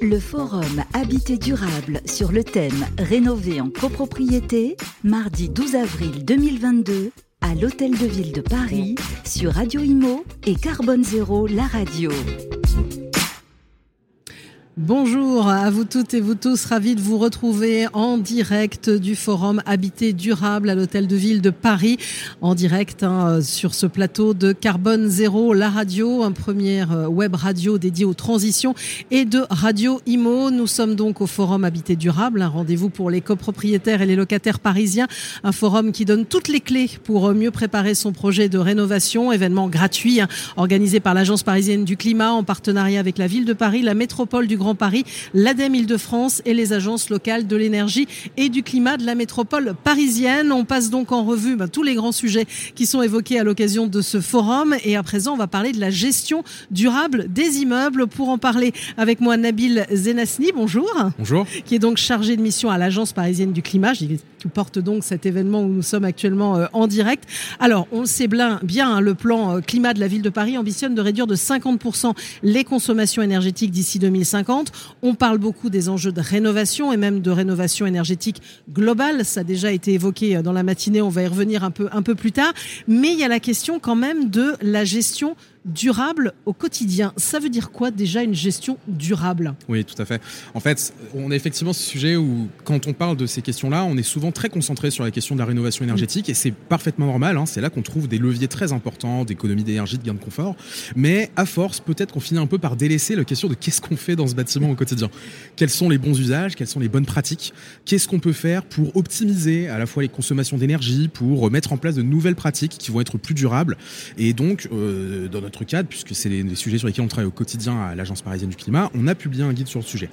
Le forum Habité durable sur le thème Rénover en copropriété, mardi 12 avril 2022 à l'Hôtel de Ville de Paris sur Radio Imo et Carbone Zéro, la radio. Bonjour à vous toutes et vous tous, ravi de vous retrouver en direct du forum Habité durable à l'hôtel de ville de Paris, en direct hein, sur ce plateau de Carbone Zéro, la radio, un premier euh, web radio dédié aux transitions et de Radio Imo. Nous sommes donc au forum Habité durable, un rendez-vous pour les copropriétaires et les locataires parisiens, un forum qui donne toutes les clés pour mieux préparer son projet de rénovation, événement gratuit hein, organisé par l'Agence parisienne du climat en partenariat avec la ville de Paris, la métropole du Grand Paris, l'ADEME Île-de-France et les agences locales de l'énergie et du climat de la métropole parisienne. On passe donc en revue ben, tous les grands sujets qui sont évoqués à l'occasion de ce forum. Et à présent, on va parler de la gestion durable des immeubles. Pour en parler avec moi, Nabil Zenasni, bonjour. Bonjour. Qui est donc chargé de mission à l'agence parisienne du climat. qui porte donc cet événement où nous sommes actuellement euh, en direct. Alors, on le sait bien, bien hein, le plan euh, climat de la ville de Paris ambitionne de réduire de 50% les consommations énergétiques d'ici 2050. On parle beaucoup des enjeux de rénovation et même de rénovation énergétique globale. Ça a déjà été évoqué dans la matinée. On va y revenir un peu, un peu plus tard. Mais il y a la question quand même de la gestion durable au quotidien. Ça veut dire quoi déjà une gestion durable? Oui, tout à fait. En fait, on a effectivement ce sujet où, quand on parle de ces questions-là, on est souvent très concentré sur la question de la rénovation énergétique et c'est parfaitement normal. Hein. C'est là qu'on trouve des leviers très importants d'économie d'énergie, de gain de confort. Mais à force, peut-être qu'on finit un peu par délaisser la question de qu'est-ce qu'on fait dans ce bâtiment au quotidien? Quels sont les bons usages? Quelles sont les bonnes pratiques? Qu'est-ce qu'on peut faire pour optimiser à la fois les consommations d'énergie, pour mettre en place de nouvelles pratiques qui vont être plus durables? Et donc, euh, dans notre cadre, puisque c'est les, sujets sur lesquels on travaille au quotidien à l'Agence parisienne du climat, on a publié un guide sur le sujet.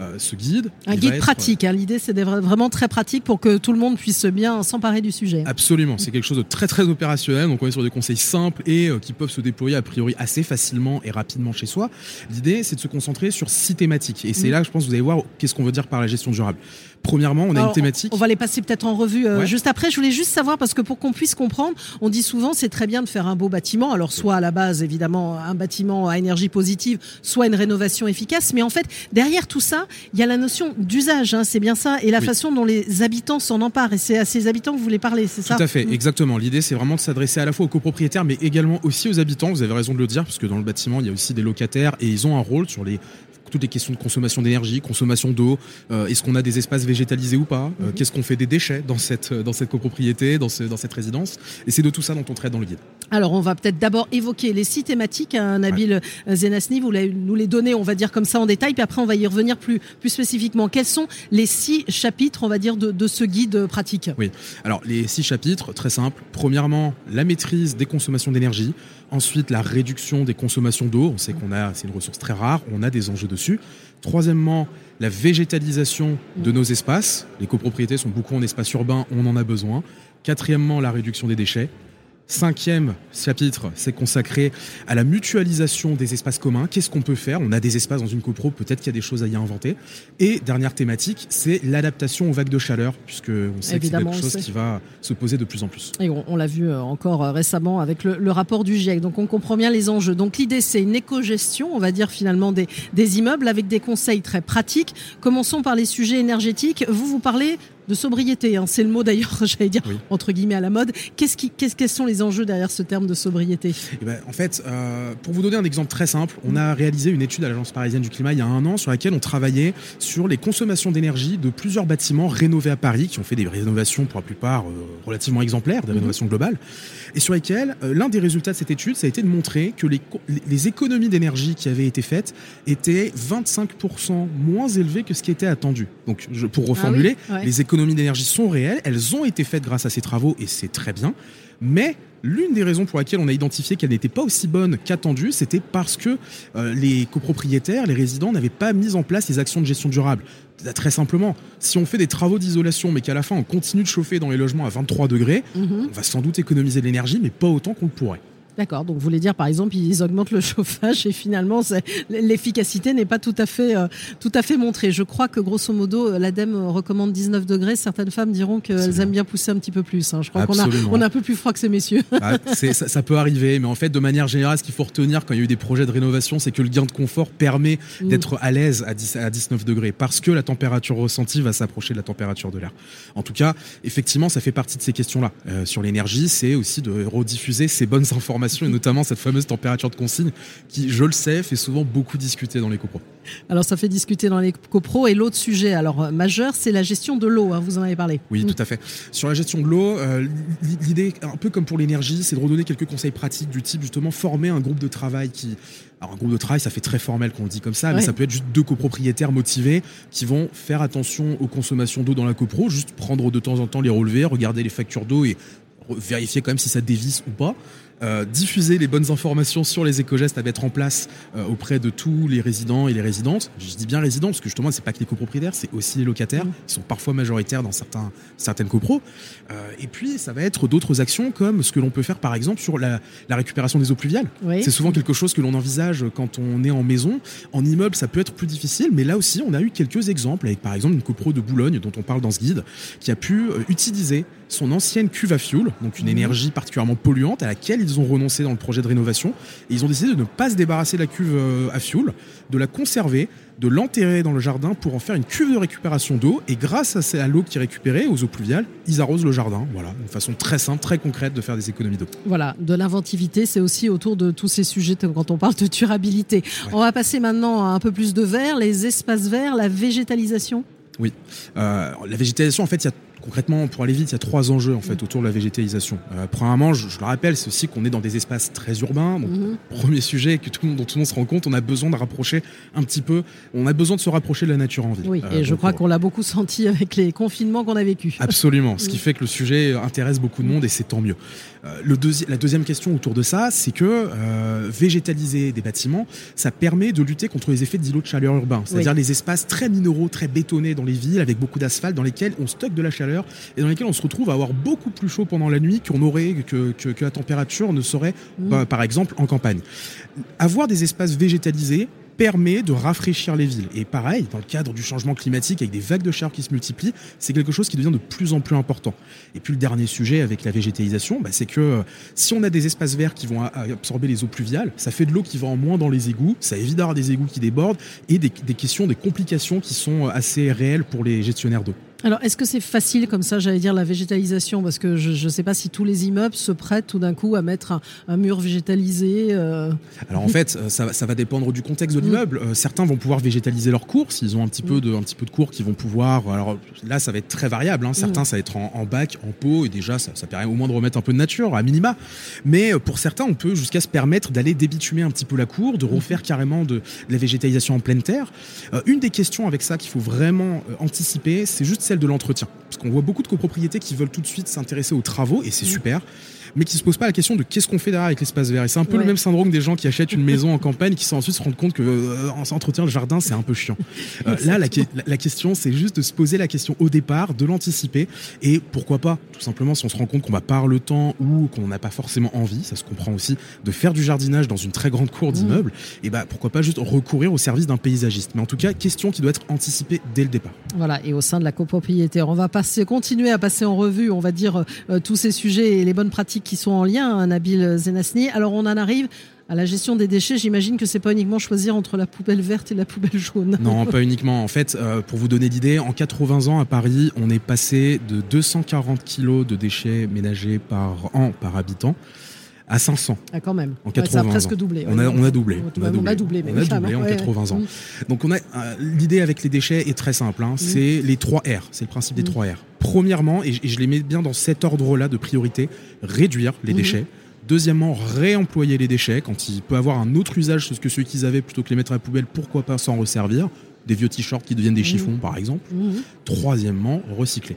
Euh, ce guide. Un guide pratique, hein. l'idée c'est vraiment très pratique pour que tout le monde puisse bien s'emparer du sujet. Absolument, c'est quelque chose de très très opérationnel, donc on est sur des conseils simples et euh, qui peuvent se déployer a priori assez facilement et rapidement chez soi. L'idée c'est de se concentrer sur six thématiques et c'est mm. là je pense que vous allez voir qu'est-ce qu'on veut dire par la gestion durable. Premièrement, on a une thématique. On va les passer peut-être en revue euh, juste après. Je voulais juste savoir, parce que pour qu'on puisse comprendre, on dit souvent c'est très bien de faire un beau bâtiment. Alors, soit à la base, évidemment, un bâtiment à énergie positive, soit une rénovation efficace. Mais en fait, derrière tout ça, il y a la notion d'usage. Hein, c'est bien ça. Et la façon dont les habitants s'en emparent. Et c'est à ces habitants que vous voulez parler, c'est ça Tout à fait, mm. exactement. L'idée, c'est vraiment de s'adresser à la fois aux copropriétaires, mais également aussi aux habitants. Vous avez raison de le dire, parce que dans le bâtiment, il y a aussi des locataires et ils ont un rôle sur les toutes les questions de consommation d'énergie, consommation d'eau, euh, est-ce qu'on a des espaces végétalisés ou pas, euh, mhm. qu'est-ce qu'on fait des déchets dans cette, dans cette copropriété, dans, ce, dans cette résidence, et c'est de tout ça dont on traite dans le guide. Alors on va peut-être d'abord évoquer les six thématiques, hein, Nabil ouais. Zenasni, vous nous les donnez, on va dire comme ça en détail, puis après on va y revenir plus, plus spécifiquement. Quels sont les six chapitres, on va dire, de, de ce guide pratique? Oui, alors les six chapitres, très simples. Premièrement, la maîtrise des consommations d'énergie. Ensuite, la réduction des consommations d'eau. On sait qu'on a, c'est une ressource très rare, on a des enjeux dessus. Troisièmement, la végétalisation de nos espaces. Les copropriétés sont beaucoup en espace urbain, on en a besoin. Quatrièmement, la réduction des déchets. Cinquième chapitre, c'est consacré à la mutualisation des espaces communs. Qu'est-ce qu'on peut faire? On a des espaces dans une copro, peut-être qu'il y a des choses à y inventer. Et dernière thématique, c'est l'adaptation aux vagues de chaleur, puisque on sait que c'est quelque chose qui va se poser de plus en plus. Et on, l'a vu euh, encore euh, récemment avec le, rapport du GIEC. Donc on comprend bien les enjeux. Donc l'idée, c'est une éco-gestion, on va dire finalement des, des immeubles avec des conseils très pratiques. Commençons par les sujets énergétiques. Vous vous parlez de sobriété. Hein. C'est le mot d'ailleurs, j'allais dire, entre guillemets, à la mode. Qu'est-ce qui, qu'est-ce, quels sont les enjeux derrière ce terme de sobriété? Eh ben, En fait, euh, pour vous donner un exemple très simple, on a réalisé une étude à l'Agence parisienne du climat il y a un an sur laquelle on travaillait sur les consommations d'énergie de plusieurs bâtiments rénovés à Paris, qui ont fait des rénovations pour la plupart euh, relativement exemplaires, des mhm. rénovations globales, et sur lesquelles euh, l'un des résultats de cette étude, ça a été de montrer que les, les économies d'énergie qui avaient été faites étaient 25% moins élevées que ce qui était attendu. Donc, je, pour ah reformuler, les économies économies d'énergie sont réelles, elles ont été faites grâce à ces travaux et c'est très bien. Mais l'une des raisons pour laquelle on a identifié qu'elles n'étaient pas aussi bonnes qu'attendues, c'était parce que euh, les copropriétaires, les résidents n'avaient pas mis en place les actions de gestion durable. Très simplement, si on fait des travaux d'isolation mais qu'à la fin on continue de chauffer dans les logements à 23 degrés, mhm. on va sans doute économiser de l'énergie mais pas autant qu'on le pourrait. D'accord, donc vous voulez dire par exemple ils augmentent le chauffage et finalement l'efficacité n'est pas tout à fait euh, tout à fait montrée. Je crois que grosso modo l'ADEME recommande 19 degrés. Certaines femmes diront qu'elles aiment bien pousser un petit peu plus. Hein. Je crois qu'on a on a un peu plus froid que ces messieurs. Ah, ça, ça, peut arriver, mais en fait de manière générale, ce qu'il faut retenir quand il y a eu des projets de rénovation, c'est que le gain de confort permet mm. d'être à l'aise à, 10, à 19 degrés parce que la température ressentie va s'approcher de la température de l'air. En tout cas, effectivement, ça fait partie de ces questions-là. Euh, sur l'énergie, c'est aussi de rediffuser ces bonnes informations et notamment cette fameuse température de consigne qui, je le sais, fait souvent beaucoup discuter dans les copros. Alors ça fait discuter dans les copros et l'autre sujet alors euh, majeur, c'est la gestion de l'eau. Hein, vous en avez parlé. Oui, tout à fait. Sur la gestion de l'eau, euh, l'idée, un peu comme pour l'énergie, c'est de redonner quelques conseils pratiques du type justement former un groupe de travail qui alors un groupe de travail, ça fait très formel qu'on le dit comme ça, mais ça peut être juste deux copropriétaires motivés qui vont faire attention aux consommations d'eau dans la copro, juste prendre de temps en temps les relevés, regarder les factures d'eau et vérifier quand même si ça dévisse ou pas. Euh, diffuser les bonnes informations sur les éco-gestes à mettre en place euh, auprès de tous les résidents et les résidentes. Je dis bien résidents parce que justement, c'est pas que les copropriétaires, c'est aussi les locataires mmh. qui sont parfois majoritaires dans certains, certaines copros. Euh, et puis, ça va être d'autres actions comme ce que l'on peut faire par exemple sur la, la récupération des eaux pluviales. C'est souvent quelque chose que l'on envisage quand on est en maison. En immeuble, ça peut être plus difficile, mais là aussi, on a eu quelques exemples avec par exemple une copro de Boulogne dont on parle dans ce guide qui a pu utiliser son ancienne cuve à fioul, donc une mmh. énergie particulièrement polluante à laquelle ils ont renoncé dans le projet de rénovation. Et ils ont décidé de ne pas se débarrasser de la cuve euh, à fioul, de la conserver, de l'enterrer dans le jardin pour en faire une cuve de récupération d'eau. Et grâce à l'eau qui est récupérée, aux eaux pluviales, ils arrosent le jardin. Voilà, une façon très simple, très concrète de faire des économies d'eau. Voilà, de l'inventivité, c'est aussi autour de tous ces sujets quand on parle de durabilité. On va passer maintenant à un peu plus de verre, les espaces verts, la végétalisation. Oui, euh, la végétalisation, en fait, il y a concrètement, pour aller vite, il y a trois enjeux en fait autour de la végétalisation. Euh, premièrement, je, le rappelle, c'est aussi qu'on est dans des espaces très urbains. Donc, mhm. premier sujet que tout le monde, dont tout le monde se rend compte, on a besoin de rapprocher un petit peu. On a besoin de se rapprocher de la nature en ville. Oui, et euh, je crois qu'on l'a beaucoup senti avec les confinements qu'on a vécu. Absolument. Ce qui fait que le sujet intéresse beaucoup de monde et c'est tant mieux. Euh, le la deuxième question autour de ça, c'est que euh, végétaliser des bâtiments, ça permet de lutter contre les effets d'îlots de chaleur urbains, c'est-à-dire les espaces très minéraux, très bétonnés dans les villes, avec beaucoup d'asphalte, dans lesquels on stocke de la chaleur et dans lesquels on se retrouve à avoir beaucoup plus chaud pendant la nuit qu'on aurait que, que, la température ne serait, mmh. bah, par exemple, en campagne. Avoir des espaces végétalisés permet de rafraîchir les villes. Et pareil, dans le cadre du changement climatique, avec des vagues de chaleur qui se multiplient, c'est quelque chose qui devient de plus en plus important. Et puis le dernier sujet avec la végétalisation, bah, c'est que euh, si on a des espaces verts qui vont absorber les eaux pluviales, ça fait de l'eau qui va en moins dans les égouts, ça évite d'avoir des égouts qui débordent et des, des questions, des complications qui sont assez réelles pour les gestionnaires d'eau. Alors, est-ce que c'est facile comme ça, j'allais dire, la végétalisation? Parce que je ne sais pas si tous les immeubles se prêtent tout d'un coup à mettre un, mur végétalisé. Euh. Alors, en fait, ça, ça, va dépendre du contexte de mm. l'immeuble. Euh, certains vont pouvoir végétaliser leurs cours s'ils ont un petit, peu mm. de, un petit peu de cours qui vont pouvoir. Alors là, ça va être très variable. Hein. Certains, mm. ça va être en, bac, en pot, et déjà, ça, ça, permet au moins de remettre un peu de nature, à minima. Mais euh, pour certains, on peut jusqu'à se permettre d'aller débitumer un petit peu la cour, de refaire carrément de, la végétalisation en pleine terre. une des questions avec ça qu'il faut vraiment anticiper, c'est juste celle de l'entretien. Parce qu'on voit beaucoup de copropriétés qui veulent tout de suite s'intéresser aux travaux, et c'est mmh. super mais qui se pose pas la question de qu'est-ce qu'on fait derrière avec l'espace vert. Et c'est un peu le même syndrome des gens qui achètent une maison en campagne qui ensuite se rendent compte que euh, entretien le jardin c'est un peu chiant. Euh, là, la, question c'est juste de se poser la question au départ, de l'anticiper et pourquoi pas, tout simplement, si on se rend compte qu'on va pas le temps ou qu'on n'a pas forcément envie, ça se comprend aussi, de faire du jardinage dans une très grande cour d'immeuble, mmh. et bah pourquoi pas juste recourir au service d'un paysagiste. Mais en tout cas, question qui doit être anticipée dès le départ. Voilà, et au sein de la copropriété, on va passer, continuer à passer en revue, on va dire euh, tous ces sujets et les bonnes pratiques qui sont en lien, hein, Nabil Zenasni. Alors on en arrive à la gestion des déchets, j'imagine que c'est pas uniquement choisir entre la poubelle verte et la poubelle jaune. Non, pas uniquement. En fait, euh, pour vous donner l'idée, en 80 ans à Paris, on est passé de 240 kilos de déchets ménagers par an par habitant à 500. Ah, quand même. En 80 ça a presque doublé. On, a, on, a, doublé. On a doublé. On a doublé, on a doublé en 80 ans. Donc on a euh, l'idée avec les déchets est très simple. Hein. C'est les 3 R. C'est le principe des 3 R. Premièrement, et je les mets bien dans cet ordre-là de priorité, réduire les déchets. Deuxièmement, réemployer les déchets quand il peut avoir un autre usage que celui qu'ils avaient plutôt que les mettre à la poubelle, pourquoi pas s'en resservir Des vieux t-shirts qui deviennent des chiffons par exemple. Troisièmement, recycler.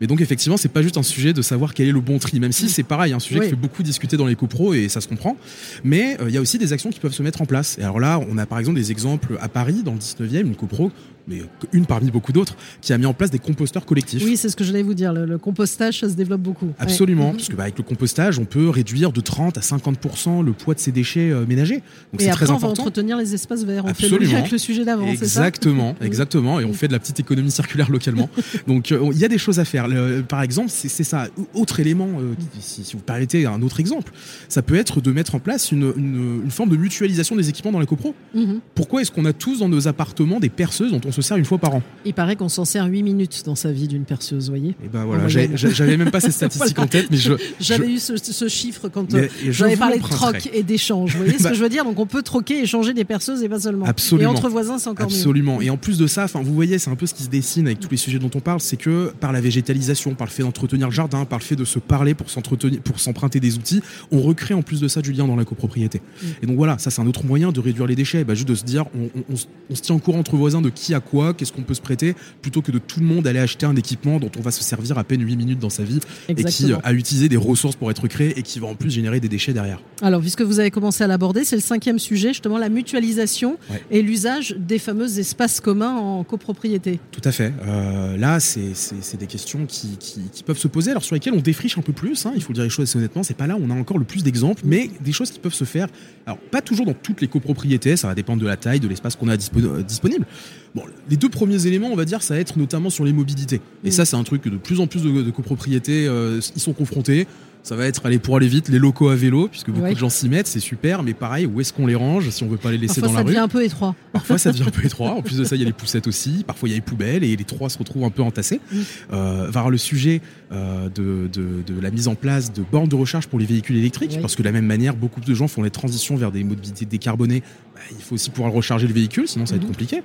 Mais donc effectivement, c'est pas juste un sujet de savoir quel est le bon tri, même si c'est pareil, un sujet qui fait beaucoup discuter dans les copros et ça se comprend. Mais il y a aussi des actions qui peuvent se mettre en place. Et alors là, on a par exemple des exemples à Paris, dans le 19e, une copro mais une parmi beaucoup d'autres, qui a mis en place des composteurs collectifs. Oui, c'est ce que j'allais vous dire. Le, compostage, ça se développe beaucoup. Absolument, parce que bah, avec le compostage, on peut réduire de 30 à 50% le poids de ces déchets euh, ménagers. Donc c'est très important. On va entretenir les espaces verts. On Absolument. fait le avec le sujet d'avant. Exactement, ça? Exactement. Et on fait de la petite économie circulaire localement. Donc euh, il y a des choses à faire. Par exemple, c'est ça. Autre élément, euh, si, vous permettez un autre exemple, ça peut être de mettre en place une, une, forme de mutualisation des équipements dans la copro. Mhm. Pourquoi est-ce qu'on a tous dans nos appartements des perceuses dont on se sert une fois par an? Il paraît qu'on s'en sert 8 minutes dans sa vie d'une perceuse, voyez? Et eh ben voilà, j'avais même pas ces statistiques en tête, mais je. J'avais eu ce, chiffre quand euh, j'avais parlé de troc et d'échange. Vous voyez ce que je veux dire? Donc on peut troquer, échanger des perceuses et pas seulement. Absolument. Et entre voisins, c'est encore Absolument. Et en plus de ça, vous voyez, c'est un peu ce qui se dessine avec tous les sujets dont on parle, c'est que par la végétalisation, par le fait d'entretenir le jardin, par le fait de se parler pour s'entretenir, pour s'emprunter des outils, on recrée en plus de ça du lien dans la copropriété. Mm. Et donc voilà, ça c'est un autre moyen de réduire les déchets. Bah, juste de se dire, on, on se tient au courant entre voisins de qui a quoi, qu'est-ce qu'on peut se prêter, plutôt que de tout le monde aller acheter un équipement dont on va se servir à peine 8 minutes dans sa vie et qui a utilisé des ressources pour être créé et qui va en plus générer des déchets derrière. Alors, puisque vous avez commencé à l'aborder, c'est le cinquième sujet, justement la mutualisation et l'usage des fameux espaces communs en copropriété. Tout à fait. Euh, là, c'est des questions qui, peuvent se poser, alors sur lesquelles on défriche un peu plus, hein, il faut dire les choses assez honnêtement, c'est pas là où on a encore le plus d'exemples, mais des choses qui peuvent se faire, alors pas toujours dans toutes les copropriétés, ça va dépendre de la taille, de l'espace qu'on a euh, disponible. Bon, les deux premiers éléments, on va dire, ça va être notamment sur les mobilités. Et mm. ça, c'est un truc que de plus en plus de, copropriétés euh, ils sont confrontés. Ça va être aller pour aller vite les locaux à vélo, puisque beaucoup de gens s'y mettent, c'est super, mais pareil, où est-ce qu'on les range si on veut pas les laisser dans la rue Parfois ça devient un peu étroit. Parfois ça devient un peu étroit. En plus de ça, il y a les poussettes aussi. Parfois il y a les poubelles et les trois se retrouvent un peu entassés. Mm. Euh, va le sujet euh, de, de, la mise en place de bornes de recharge pour les véhicules électriques, parce que de la même manière, beaucoup de gens font les transitions vers des mobilités décarbonées. Bah, il faut aussi pouvoir recharger le véhicule, sinon ça va être mm-hmm. compliqué.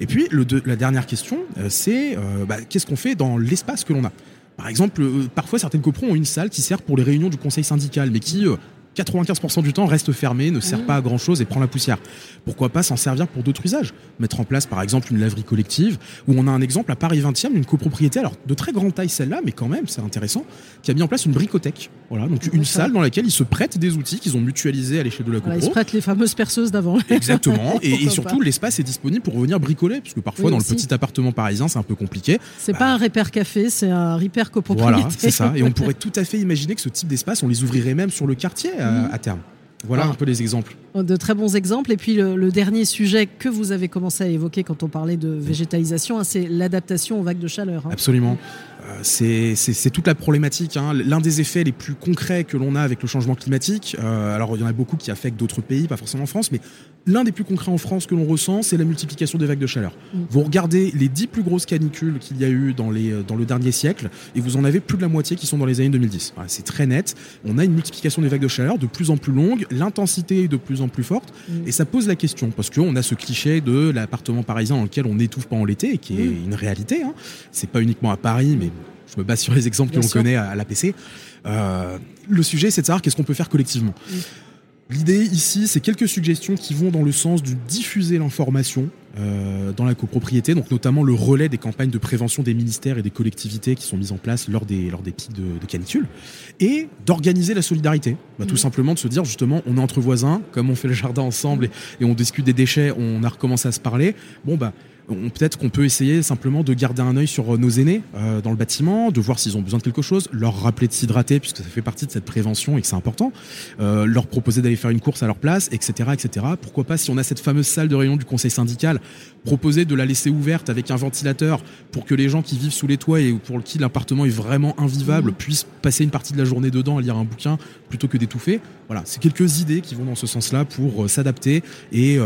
Et puis le, la dernière question, euh, c'est euh, bah, qu'est-ce qu'on fait dans l'espace que l'on a? Par exemple, euh, parfois certaines copros ont une salle qui sert pour les réunions du conseil syndical, mais qui 95% du temps reste fermé, ne sert mmh. pas à grand chose et prend la poussière. Pourquoi pas s'en servir pour d'autres usages? Mettre en place par exemple une laverie collective, où on a un exemple à Paris 20e d'une copropriété, alors de très grande taille celle-là, mais quand même c'est intéressant, qui a mis en place une bricothèque. Voilà, donc une salle dans laquelle ils se prêtent des outils qu'ils ont mutualisés à l'échelle de la copro. ils se prêtent les fameuses perceuses d'avant. Exactement, et, surtout l'espace est disponible pour venir bricoler, puisque parfois dans le petit appartement parisien c'est un peu compliqué. C'est pas un repère café, c'est un repère copropriété. Voilà, c'est ça, et on pourrait tout à fait imaginer que ce type d'espace, on les ouvrirait même sur le quartier à mmh. terme. Voilà ah. un peu les exemples. De très bons exemples. Et puis le, dernier sujet que vous avez commencé à évoquer quand on parlait de végétalisation, hein, c'est l'adaptation aux vagues de chaleur. Hein. Absolument. Euh, c'est toute la problématique. Hein. L'un des effets les plus concrets que l'on a avec le changement climatique, euh, alors il y en a beaucoup qui affectent d'autres pays, pas forcément en France, mais l'un des plus concrets en France que l'on ressent, c'est la multiplication des vagues de chaleur. Mm. Vous regardez les dix plus grosses canicules qu'il y a eu dans, les, dans le dernier siècle, et vous en avez plus de la moitié qui sont dans les années 2010. c'est très net. On a une multiplication des vagues de chaleur de plus en plus longue, l'intensité est de plus en plus forte, mm. et ça pose la question, parce qu'on a ce cliché de l'appartement parisien dans lequel on n'étouffe pas en l'été, qui est mm. une réalité. Hein. C'est pas uniquement à Paris, mais je me base sur les exemples que l'on connaît à, l'APC. Euh, le sujet, c'est de savoir qu'est-ce qu'on peut faire collectivement. L'idée ici, c'est quelques suggestions qui vont dans le sens de diffuser l'information euh, dans la copropriété, donc notamment le relais des campagnes de prévention des ministères et des collectivités qui sont mises en place lors des, lors des pics de, de canicule, et d'organiser la solidarité. Bah, tout mmh. simplement de se dire justement, on est entre voisins, comme on fait le jardin ensemble et, et on discute des déchets, on a recommencé à se parler. Bon bah peut-être qu'on peut essayer simplement de garder un œil sur euh, nos aînés euh, dans le bâtiment, de voir s'ils ont besoin de quelque chose, leur rappeler de s'hydrater puisque ça fait partie de cette prévention et que c'est important, euh, leur proposer d'aller faire une course à leur place, etc., etc. Pourquoi pas si on a cette fameuse salle de réunion du conseil syndical, proposer de la laisser ouverte avec un ventilateur pour que les gens qui vivent sous les toits et pour qui l'appartement est vraiment invivable mmh. puissent passer une partie de la journée dedans à lire un bouquin plutôt que d'étouffer. Voilà, c'est quelques idées qui vont dans ce sens-là pour s'adapter et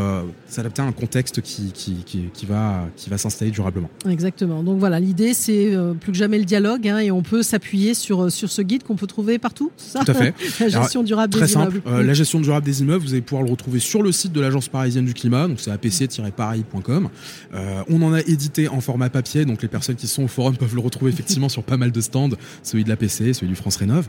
s'adapter à un contexte qui, qui, qui, qui va qui va s'installer durablement. Exactement. Donc voilà, l'idée c'est euh, plus que jamais le dialogue hein, et on peut s'appuyer sur, euh, sur ce guide qu'on peut trouver partout. Ça? Tout à fait. la gestion durable très des simple, immeubles. la gestion durable des immeubles, vous allez pouvoir le retrouver sur le site de l'Agence parisienne du climat, donc c'est apc-paris.com. on en a édité en format papier, donc les personnes qui sont au forum peuvent le retrouver effectivement sur pas mal de stands, celui de la PC, celui du France Rénov.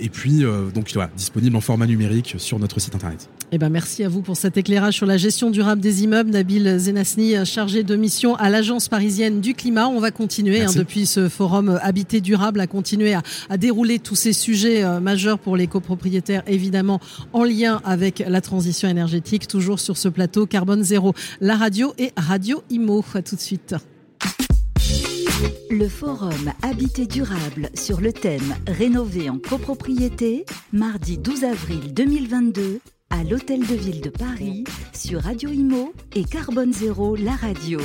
et puis donc voilà, disponible en format numérique sur notre site internet. Eh ben merci à vous pour cet éclairage sur la gestion durable des immeubles. Nabil Zenasni, chargé de mission à l'Agence parisienne du climat. On va continuer hein, depuis ce forum Habité durable à continuer à, à dérouler tous ces sujets euh, majeurs pour les copropriétaires, évidemment en lien avec la transition énergétique, toujours sur ce plateau Carbone Zéro, la radio et Radio Imo. À tout de suite. Le forum Habité durable sur le thème Rénover en copropriété, mardi 12 avril 2022 à l'Hôtel de Ville de Paris sur Radio Imo et Carbone Zéro, la radio.